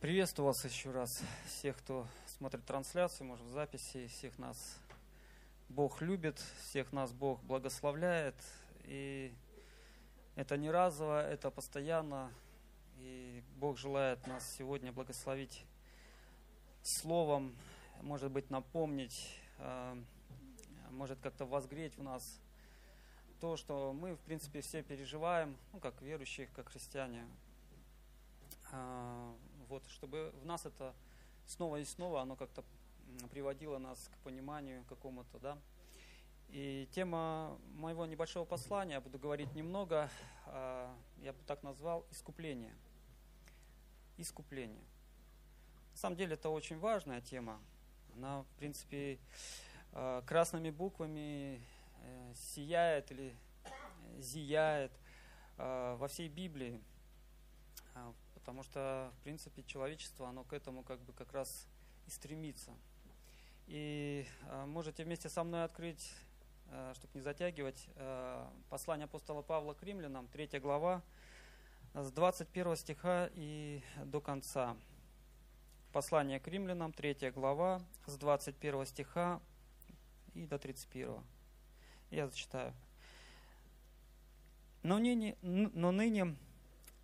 Приветствую вас еще раз, всех, кто смотрит трансляцию, может, в записи, всех нас Бог любит, всех нас Бог благословляет, и это не разово, это постоянно, и Бог желает нас сегодня благословить словом, может быть, напомнить, а, может как-то возгреть в нас то, что мы, в принципе, все переживаем, ну, как верующие, как христиане, а, вот, чтобы в нас это снова и снова, оно как-то приводило нас к пониманию какому-то, да. И тема моего небольшого послания, я буду говорить немного, а, я бы так назвал, искупление. Искупление. На самом деле это очень важная тема. Она, в принципе, а, красными буквами э, сияет или зияет а, во всей Библии потому что, в принципе, человечество, оно к этому как бы как раз и стремится. И э, можете вместе со мной открыть, э, чтобы не затягивать, э, послание апостола Павла к римлянам, 3 глава, с 21 стиха и до конца. Послание к римлянам, 3 глава, с 21 стиха и до 31. Я зачитаю. Но ныне, но ныне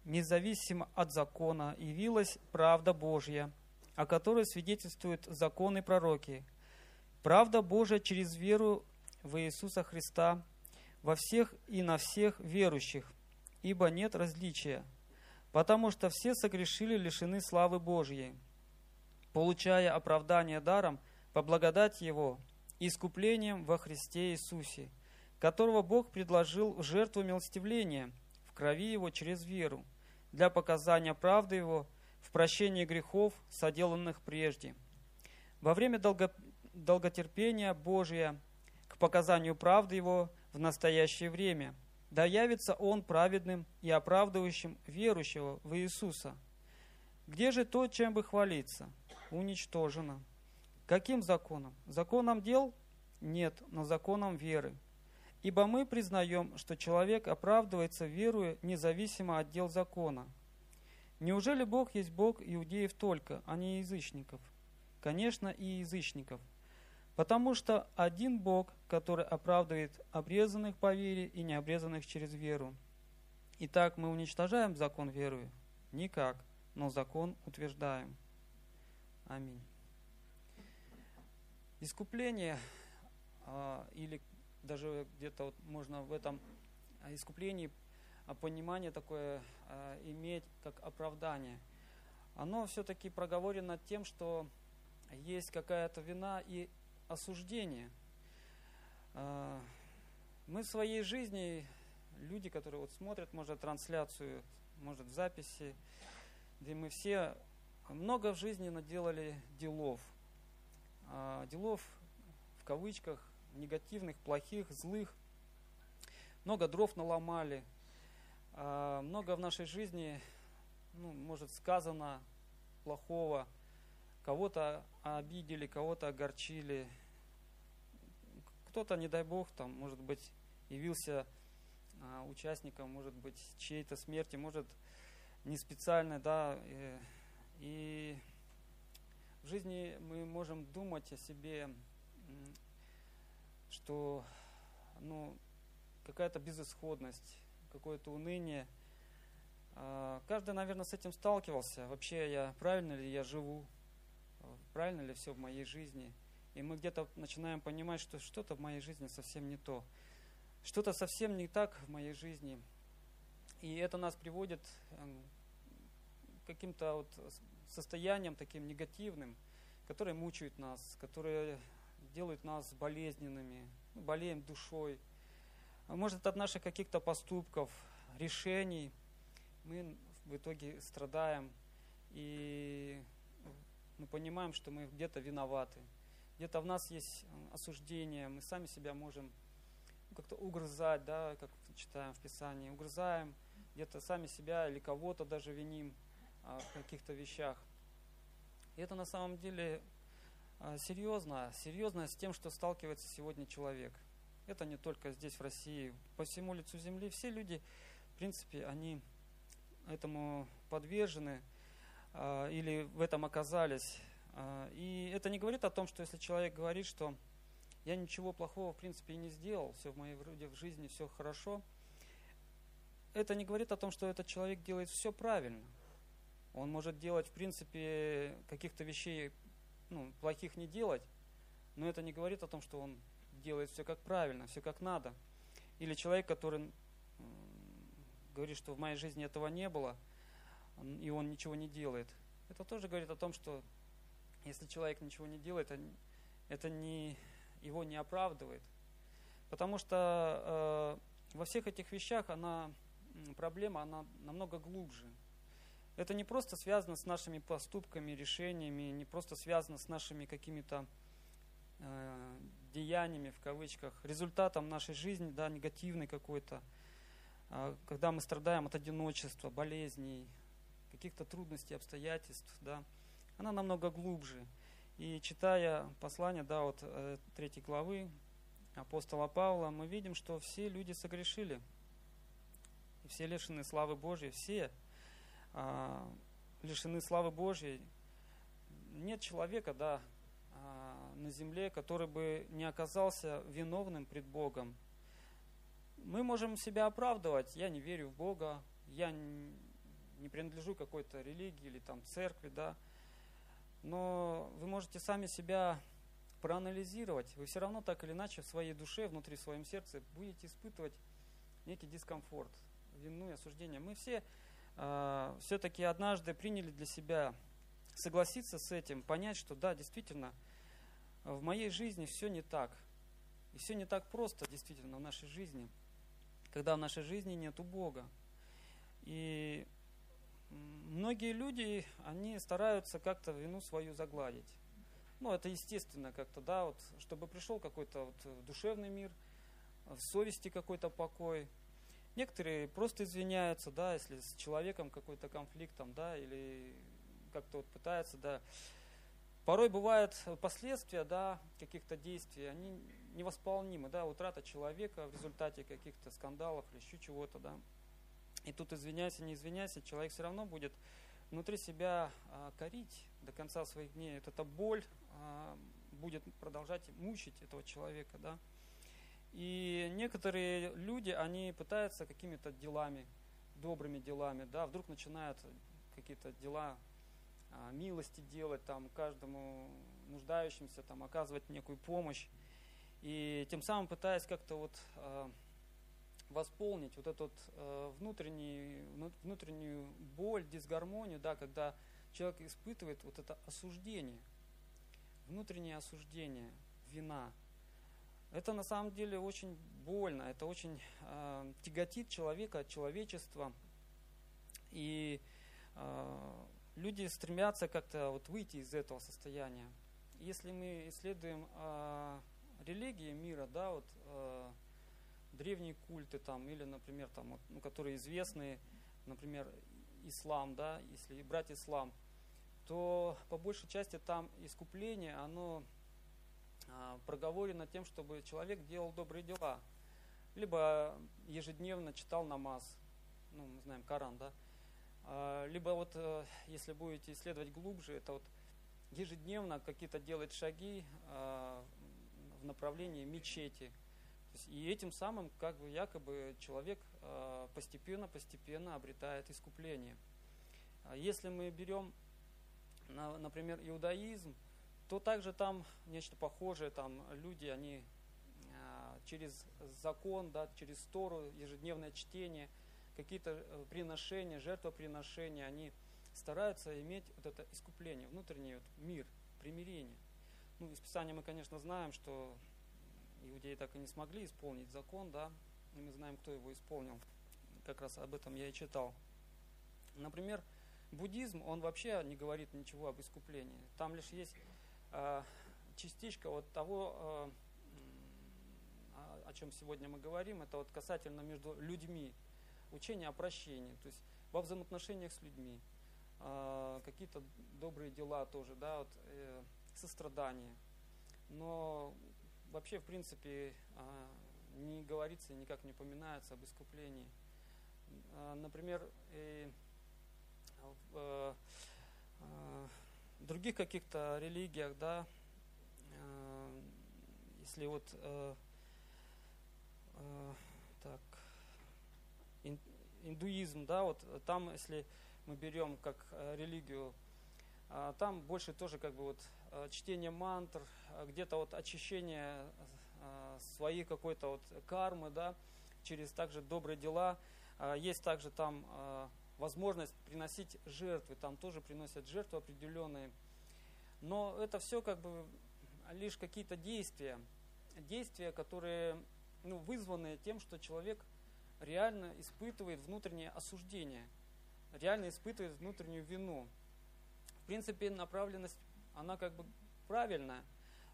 независимо от закона, явилась правда Божья, о которой свидетельствуют законы и пророки. Правда Божия через веру в Иисуса Христа во всех и на всех верующих, ибо нет различия, потому что все согрешили лишены славы Божьей, получая оправдание даром по благодати Его, искуплением во Христе Иисусе, которого Бог предложил в жертву милостивления в крови Его через веру – для показания правды Его в прощении грехов, соделанных прежде. Во время долго, долготерпения Божия к показанию правды Его в настоящее время, да явится Он праведным и оправдывающим верующего в Иисуса. Где же то, чем бы хвалиться? Уничтожено. Каким законом? Законом дел? Нет, но законом веры – Ибо мы признаем, что человек оправдывается веруя независимо от дел закона. Неужели Бог есть Бог иудеев только, а не язычников? Конечно, и язычников. Потому что один Бог, который оправдывает обрезанных по вере и необрезанных через веру. Итак, мы уничтожаем закон верою? Никак, но закон утверждаем. Аминь. Искупление а, или даже где-то вот можно в этом а, искуплении а, понимание такое а, иметь как оправдание. Оно все-таки проговорено тем, что есть какая-то вина и осуждение. Мы в своей жизни, люди, которые вот смотрят, может, трансляцию, может, в записи, где мы все много в жизни наделали делов. Делов в кавычках, негативных, плохих, злых. Много дров наломали. А, много в нашей жизни, ну, может, сказано плохого. Кого-то обидели, кого-то огорчили. Кто-то, не дай бог, там, может быть, явился а, участником, может быть, чьей-то смерти, может, не специально, да. И, и в жизни мы можем думать о себе что ну, какая-то безысходность, какое-то уныние. А, каждый, наверное, с этим сталкивался. Вообще, я правильно ли я живу, правильно ли все в моей жизни. И мы где-то начинаем понимать, что что-то в моей жизни совсем не то. Что-то совсем не так в моей жизни. И это нас приводит эм, к каким-то вот состояниям таким негативным, которые мучают нас, которые делают нас болезненными, болеем душой. Может, от наших каких-то поступков, решений мы в итоге страдаем и мы понимаем, что мы где-то виноваты. Где-то в нас есть осуждение, мы сами себя можем как-то угрызать, да, как читаем в Писании, угрызаем, где-то сами себя или кого-то даже виним а, в каких-то вещах. И это на самом деле серьезно, серьезно с тем, что сталкивается сегодня человек. Это не только здесь, в России. По всему лицу земли все люди, в принципе, они этому подвержены. а, или в этом оказались. А, и это не говорит о том, что если человек говорит, что я ничего плохого в принципе и не сделал, все в моей вроде в жизни все хорошо, это не говорит о том, что этот человек делает все правильно. Он может делать, в принципе, каких-то вещей ну, плохих не делать, но это не говорит о том, что он делает все как правильно, все как надо. Или человек, который говорит, что в моей жизни этого не было, и он ничего не делает. Это тоже говорит о том, что если человек ничего не делает, это не, его не оправдывает. Потому что э, во всех этих вещах она, проблема она намного глубже. Это не просто связано с нашими поступками, решениями, не просто связано с нашими какими-то э, деяниями, в кавычках, результатом нашей жизни, да, негативной какой-то, э, когда мы страдаем от одиночества, болезней, каких-то трудностей, обстоятельств, да, она намного глубже. И читая послание, да, вот э, третьей главы апостола Павла, мы видим, что все люди согрешили. И все лишены славы Божьей, все а, лишены славы Божьей. Нет человека, да, а, на земле, который бы не оказался виновным пред Богом. Мы можем себя оправдывать. Я не верю в Бога, я не принадлежу какой-то религии или там церкви, да. Но вы можете сами себя проанализировать. Вы все равно так или иначе в своей душе, внутри своем сердце будете испытывать некий дискомфорт, вину и осуждение. Мы все э, все-таки однажды приняли для себя согласиться с этим, понять, что да, действительно, в моей жизни все не так. И все не так просто, действительно, в нашей жизни, когда в нашей жизни нету Бога. И многие люди, они стараются как-то вину свою загладить. Ну, это естественно как-то, да, вот, чтобы пришел какой-то вот душевный мир, в совести какой-то покой, Некоторые просто извиняются, да, если с человеком какой-то конфликт там, да, или как-то вот пытаются, да. Порой бывают последствия, да, каких-то действий, они невосполнимы, да, утрата человека в результате каких-то скандалов или еще чего-то, да. И тут извиняйся, не извиняйся, человек все равно будет внутри себя а, корить до конца своих дней. Вот эта боль а, будет продолжать мучить этого человека, да. И некоторые люди, они пытаются какими-то делами, добрыми делами, да, вдруг начинают какие-то дела а, милости делать, там, каждому нуждающимся, там, оказывать некую помощь. И тем самым пытаясь как-то вот а, восполнить вот эту а, внутреннюю, внутреннюю боль, дисгармонию, да, когда человек испытывает вот это осуждение, внутреннее осуждение, вина – это на самом деле очень больно, это очень э, тяготит человека, человечество. И э, люди стремятся как-то вот выйти из этого состояния. Если мы исследуем э, религии мира, да, вот э, древние культы там, или, например, там, вот, ну, которые известны, например, ислам, да, если брать ислам, то по большей части там искупление, оно проговорено тем, чтобы человек делал добрые дела. Либо ежедневно читал намаз, ну, мы знаем Коран, да. А, либо вот, э, если будете исследовать глубже, это вот ежедневно какие-то делать шаги а, в направлении мечети. И этим самым, как бы якобы человек постепенно-постепенно обретает искупление. Если мы берем, например, иудаизм, то также там нечто похожее, там люди, они а, через закон, да, через Тору, ежедневное чтение, какие-то э, приношения, жертвоприношения, они стараются иметь вот это искупление, внутренний вот мир, примирение. Ну, из Писания мы, конечно, знаем, что иудеи так и не смогли исполнить закон, да, и мы знаем, кто его исполнил. Как раз об этом я и читал. Например, буддизм, он вообще не говорит ничего об искуплении. Там лишь есть частичка вот того, э, о чем сегодня мы говорим, это вот касательно между людьми, учение о прощении, то есть во взаимоотношениях с людьми, э, какие-то добрые дела тоже, да, вот, сострадание. Но вообще, в принципе, не говорится никак не упоминается об искуплении. Например, других каких-то религиях, да, э, если вот э, э, так, ин, индуизм, да, вот там, если мы берем как э, религию, э, там больше тоже как бы вот э, чтение мантр, э, где-то вот очищение э, своей какой-то вот кармы, да, через также добрые дела. Э, есть также там э, возможность приносить жертвы, там тоже приносят жертвы определенные. Но это все как бы лишь какие-то действия, действия, которые ну, вызваны тем, что человек реально испытывает внутреннее осуждение, реально испытывает внутреннюю вину. В принципе, направленность, она как бы правильная,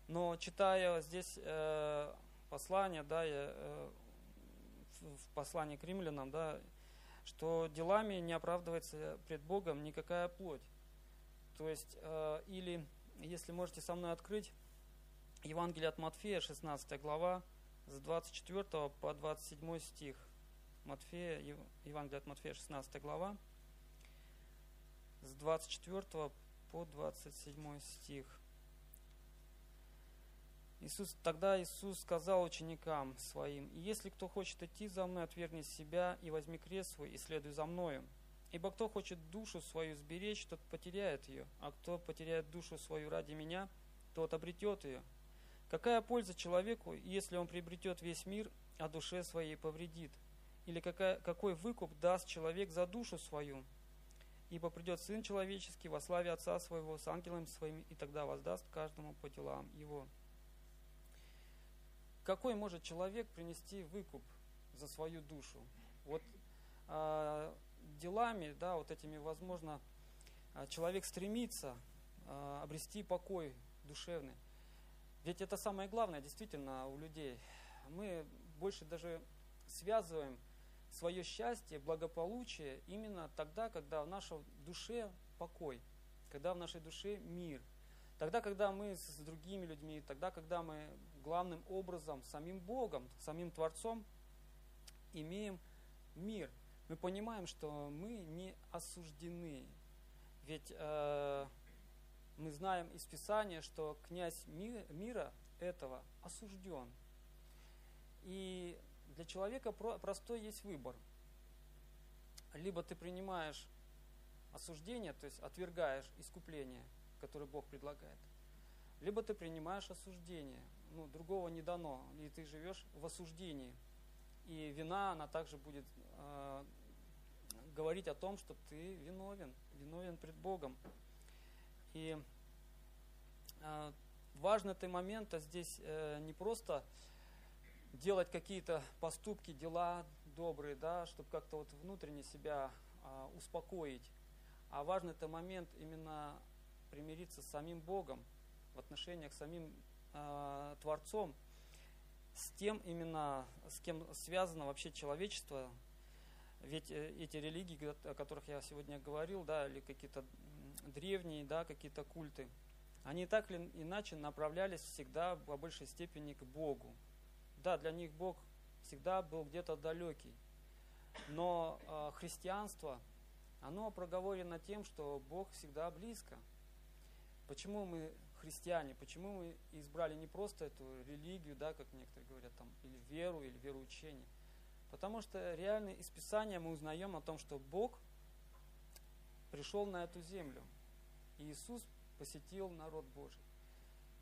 но читая здесь э, послание, да, я, э, в послании к римлянам, да, что делами не оправдывается пред Богом никакая плоть. То есть, э, или, если можете со мной открыть, Евангелие от Матфея, 16 глава, с 24 по 27 стих. Матфея, Евангелие от Матфея, 16 глава, с 24 по 27 стих. Иисус, тогда Иисус сказал ученикам своим, «И если кто хочет идти за мной, отвергни себя и возьми крест свой и следуй за мною. Ибо кто хочет душу свою сберечь, тот потеряет ее, а кто потеряет душу свою ради меня, тот обретет ее. Какая польза человеку, если он приобретет весь мир, а душе своей повредит? Или какая, какой выкуп даст человек за душу свою? Ибо придет Сын Человеческий во славе Отца Своего с ангелом Своим, и тогда воздаст каждому по делам Его какой может человек принести выкуп за свою душу? Вот э, делами, да, вот этими, возможно, а, человек стремится э, обрести покой душевный. Ведь это самое главное действительно у людей. Мы больше даже связываем свое счастье, благополучие именно тогда, когда в нашей душе покой, когда в нашей душе мир. Тогда, когда мы с другими людьми, тогда, когда мы главным образом самим Богом, самим Творцом имеем мир. Мы понимаем, что мы не осуждены. Ведь э, мы знаем из Писания, что князь ми, мира этого осужден. И для человека про, простой есть выбор. Либо ты принимаешь осуждение, то есть отвергаешь искупление, которое Бог предлагает, либо ты принимаешь осуждение, ну, другого не дано, и ты живешь в осуждении. И вина, она также будет э, говорить о том, что ты виновен, виновен пред Богом. И э, важный ты момент а здесь э, не просто делать какие-то поступки, дела добрые, да, чтобы как-то вот внутренне себя э, успокоить, а важный это момент именно примириться с самим Богом в отношениях с самим э, Творцом, с тем именно, с кем связано вообще человечество. Ведь э, эти религии, о которых я сегодня говорил, да, или какие-то древние, да, какие-то культы, они так или иначе направлялись всегда по большей степени к Богу. Да, для них Бог всегда был где-то далекий. Но э, христианство, оно проговорено тем, что Бог всегда близко. Почему мы христиане, почему мы избрали не просто эту религию, да, как некоторые говорят, там, или веру, или вероучение. Потому что реально из Писания мы узнаем о том, что Бог пришел на эту землю. И Иисус посетил народ Божий.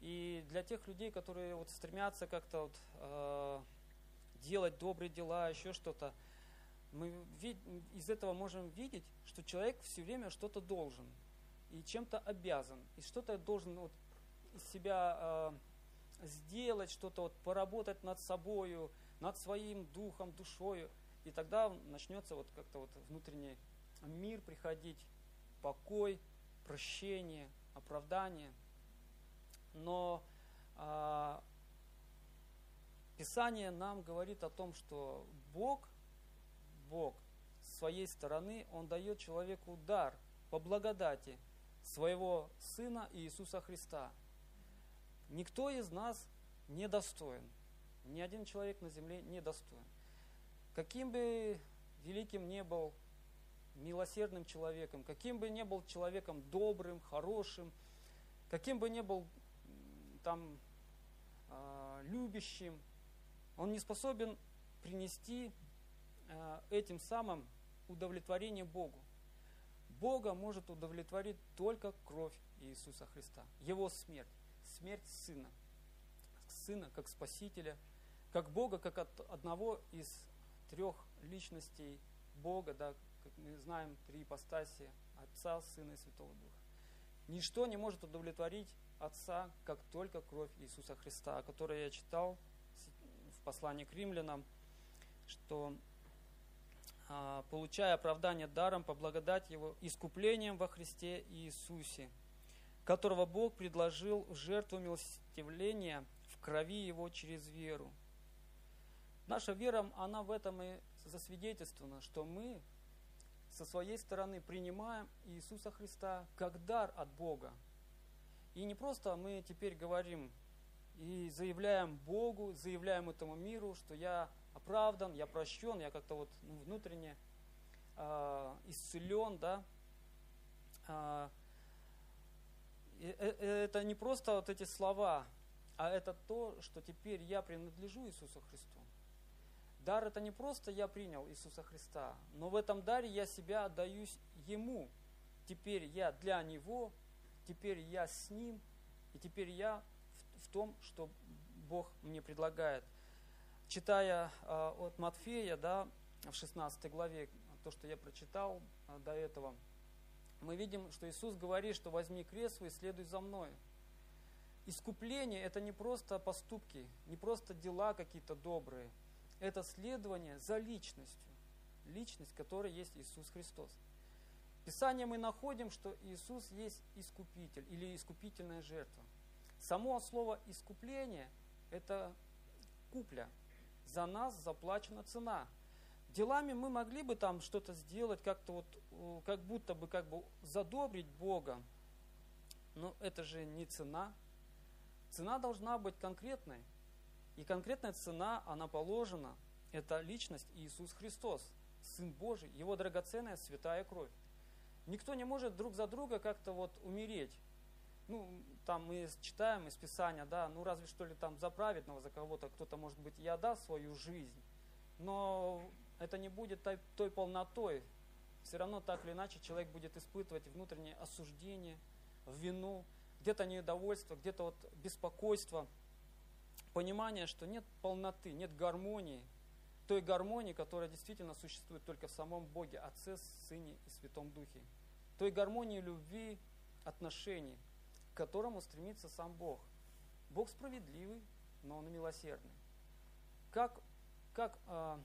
И для тех людей, которые вот стремятся как-то вот, э, делать добрые дела, еще что-то, мы из этого можем видеть, что человек все время что-то должен и чем-то обязан, и что-то должен вот, из себя э, сделать, что-то вот поработать над собою, над своим духом, душою. И тогда начнется вот как-то вот внутренний мир приходить, покой, прощение, оправдание. Но э, Писание нам говорит о том, что Бог, Бог с своей стороны, Он дает человеку дар по благодати своего Сына Иисуса Христа – Никто из нас не достоин. Ни один человек на земле не достоин. Каким бы великим не был милосердным человеком, каким бы ни был человеком добрым, хорошим, каким бы ни был там э, любящим, он не способен принести э, этим самым удовлетворение Богу. Бога может удовлетворить только кровь Иисуса Христа, Его смерть, смерть Сына. Сына как Спасителя, как Бога, как от одного из трех личностей Бога, да, как мы знаем, три ипостаси, Отца, Сына и Святого Духа. Ничто не может удовлетворить Отца, как только кровь Иисуса Христа, о которой я читал в послании к римлянам, что получая оправдание даром по благодати Его искуплением во Христе Иисусе, которого Бог предложил в жертву милостивления в крови Его через веру. Наша вера, она в этом и засвидетельствована, что мы со своей стороны принимаем Иисуса Христа как дар от Бога. И не просто мы теперь говорим и заявляем Богу, заявляем этому миру, что я оправдан, я прощен, я как-то вот ну, внутренне э, исцелен, да. Э, это не просто вот эти слова, а это то, что теперь я принадлежу Иисусу Христу. Дар это не просто я принял Иисуса Христа, но в этом даре я себя отдаюсь Ему. Теперь я для Него, теперь я с Ним, и теперь я в, в том, что Бог мне предлагает. Читая э, от Матфея, да, в 16 главе, то, что я прочитал э, до этого, мы видим, что Иисус говорит, что возьми крест свой и следуй за мной. Искупление – это не просто поступки, не просто дела какие-то добрые – это следование за личностью. Личность, которая есть Иисус Христос. В Писании мы находим, что Иисус есть искупитель или искупительная жертва. Само слово искупление – это купля. За нас заплачена цена. Делами мы могли бы там что-то сделать, как-то вот, как будто бы как бы задобрить Бога. Но это же не цена. Цена должна быть конкретной. И конкретная цена, она положена. Это личность Иисус Христос, Сын Божий, Его драгоценная святая кровь. Никто не может друг за друга как-то вот умереть. Ну, там мы читаем из Писания, да, ну разве что ли там за праведного, за кого-то кто-то, может быть, и отдаст свою жизнь. Но это не будет той, той полнотой. Все равно так или иначе человек будет испытывать внутреннее осуждение, вину, где-то недовольство, где-то вот беспокойство – понимание, что нет полноты, нет гармонии, той гармонии, которая действительно существует только в самом Боге, Отце, Сыне и Святом Духе. Той гармонии любви, отношений, которому стремится сам Бог. Бог справедливый, но Он милосердный. Как, как а,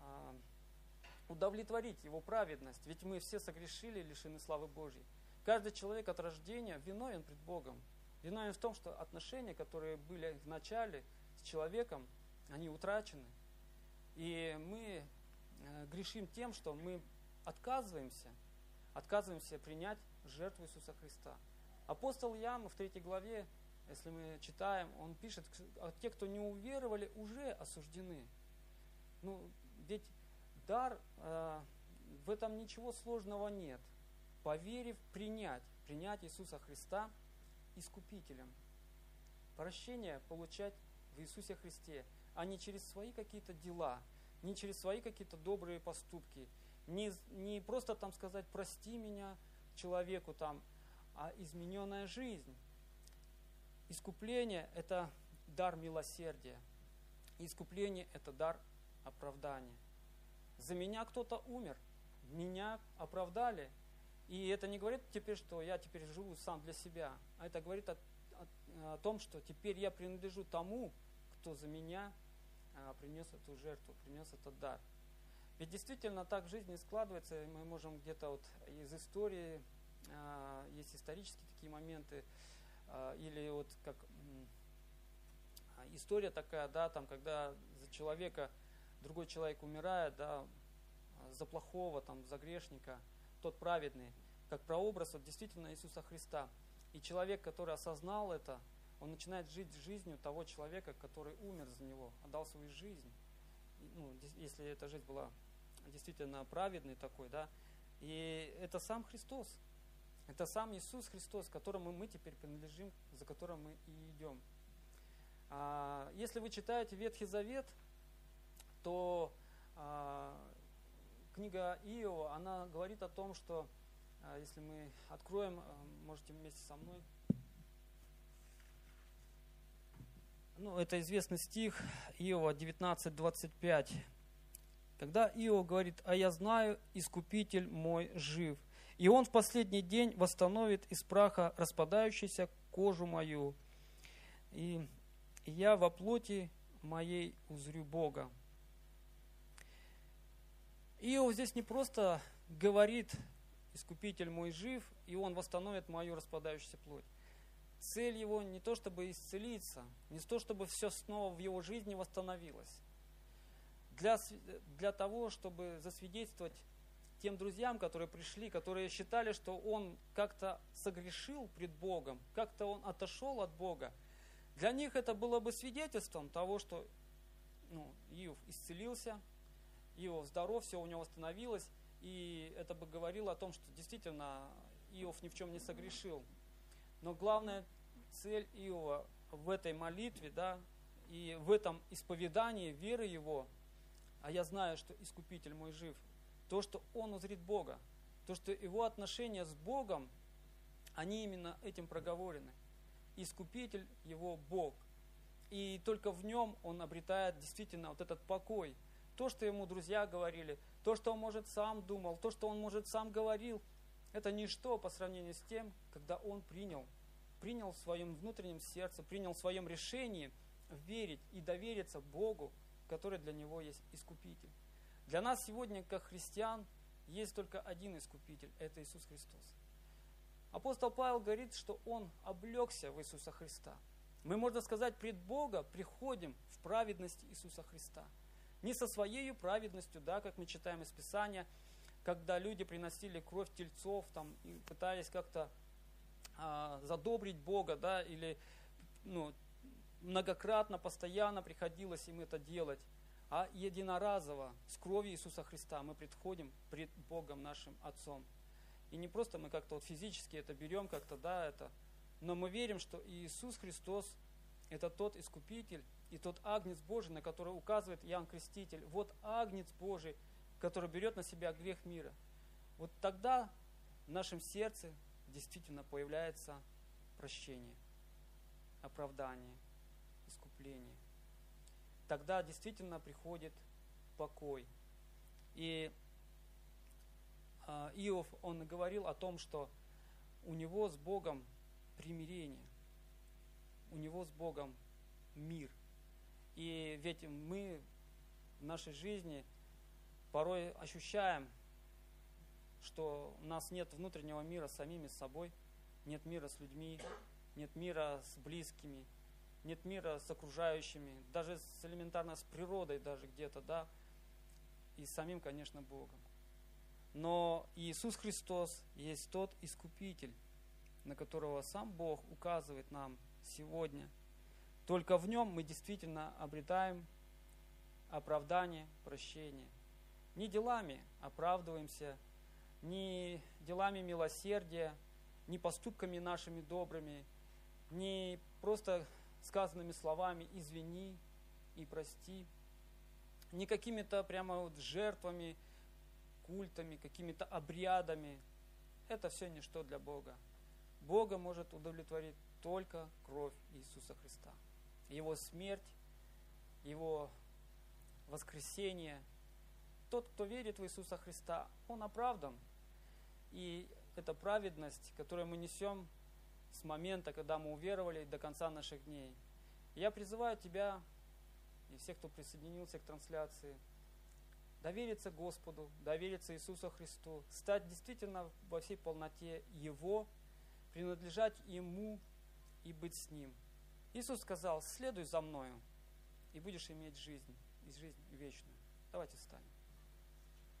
а, удовлетворить Его праведность? Ведь мы все согрешили, лишены славы Божьей. Каждый человек от рождения виновен пред Богом. Виновен в том, что отношения, которые были в начале с человеком, они утрачены. И мы э, грешим тем, что мы отказываемся, отказываемся принять жертву Иисуса Христа. Апостол Иоанн в третьей главе, если мы читаем, он пишет, а те, кто не уверовали, уже осуждены. Ну, ведь дар, э, в этом ничего сложного нет. Поверив, принять, принять Иисуса Христа – искупителем. Прощение получать в Иисусе Христе, а не через свои какие-то дела, не через свои какие-то добрые поступки, не, не просто там сказать «прости меня» человеку там, а измененная жизнь. Искупление – это дар милосердия. Искупление – это дар оправдания. За меня кто-то умер, меня оправдали, и это не говорит теперь, что я теперь живу сам для себя, а это говорит о, о, о том, что теперь я принадлежу тому, кто за меня а, принес эту жертву, принес этот дар. Ведь действительно так в жизни складывается, мы можем где-то вот из истории, есть исторические такие моменты, а, или вот как а, история такая, да, там, когда за человека другой человек умирает, да, за плохого, там, за грешника – тот праведный, как прообраз вот, действительно Иисуса Христа. И человек, который осознал это, он начинает жить жизнью того человека, который умер за него, отдал свою жизнь. Ну, если эта жизнь была действительно праведной такой, да. И это сам Христос. Это сам Иисус Христос, которому мы теперь принадлежим, за которым мы и идем. А, если вы читаете Ветхий Завет, то а, книга Иова, она говорит о том, что а, если мы откроем, можете вместе со мной. Ну, это известный стих Иова 19.25. Когда Иов говорит, а я знаю, искупитель мой жив, и он в последний день восстановит из праха распадающуюся кожу мою, и я во плоти моей узрю Бога. Иов здесь не просто говорит, искупитель мой жив, и он восстановит мою распадающуюся плоть. Цель его не то, чтобы исцелиться, не то, чтобы все снова в его жизни восстановилось. Для, для того, чтобы засвидетельствовать тем друзьям, которые пришли, которые считали, что он как-то согрешил пред Богом, как-то он отошел от Бога, для них это было бы свидетельством того, что ну, Иов исцелился, Иов здоров, все у него восстановилось, и это бы говорило о том, что действительно Иов ни в чем не согрешил. Но главная цель Иова в этой молитве, да, и в этом исповедании веры его, а я знаю, что Искупитель мой жив, то, что он узрит Бога, то, что его отношения с Богом, они именно этим проговорены. Искупитель его Бог. И только в нем он обретает действительно вот этот покой. То, что ему друзья говорили, то, что он, может, сам думал, то, что он, может, сам говорил, это ничто по сравнению с тем, когда он принял, принял в своем внутреннем сердце, принял в своем решении верить и довериться Богу, который для него есть Искупитель. Для нас сегодня, как христиан, есть только один Искупитель – это Иисус Христос. Апостол Павел говорит, что он облегся в Иисуса Христа. Мы, можно сказать, пред Бога приходим в праведность Иисуса Христа – не со своей праведностью, да, как мы читаем из Писания, когда люди приносили кровь тельцов там, и пытались как-то а, задобрить Бога, да, или ну, многократно, постоянно приходилось им это делать. А единоразово с кровью Иисуса Христа мы приходим пред Богом нашим Отцом. И не просто мы как-то вот физически это берем, как-то, да, это, но мы верим, что Иисус Христос – это тот Искупитель, и тот агнец Божий, на который указывает Иоанн Креститель, вот агнец Божий, который берет на себя грех мира. Вот тогда в нашем сердце действительно появляется прощение, оправдание, искупление. Тогда действительно приходит покой. И а, Иов, он говорил о том, что у него с Богом примирение, у него с Богом мир. И ведь мы в нашей жизни порой ощущаем, что у нас нет внутреннего мира с самими собой, нет мира с людьми, нет мира с близкими, нет мира с окружающими, даже с элементарно с природой даже где-то, да, и с самим, конечно, Богом. Но Иисус Христос есть тот Искупитель, на которого сам Бог указывает нам сегодня – только в нем мы действительно обретаем оправдание, прощение. Не делами оправдываемся, не делами милосердия, не поступками нашими добрыми, не просто сказанными словами «извини» и «прости», не какими-то прямо вот жертвами, культами, какими-то обрядами. Это все ничто для Бога. Бога может удовлетворить только кровь Иисуса Христа. Его смерть, Его воскресение. Тот, кто верит в Иисуса Христа, он оправдан. И эта праведность, которую мы несем с момента, когда мы уверовали до конца наших дней. Я призываю тебя и всех, кто присоединился к трансляции, довериться Господу, довериться Иисусу Христу, стать действительно во всей полноте Его, принадлежать Ему и быть с Ним. Иисус сказал, следуй за мною, и будешь иметь жизнь, и жизнь вечную. Давайте встанем.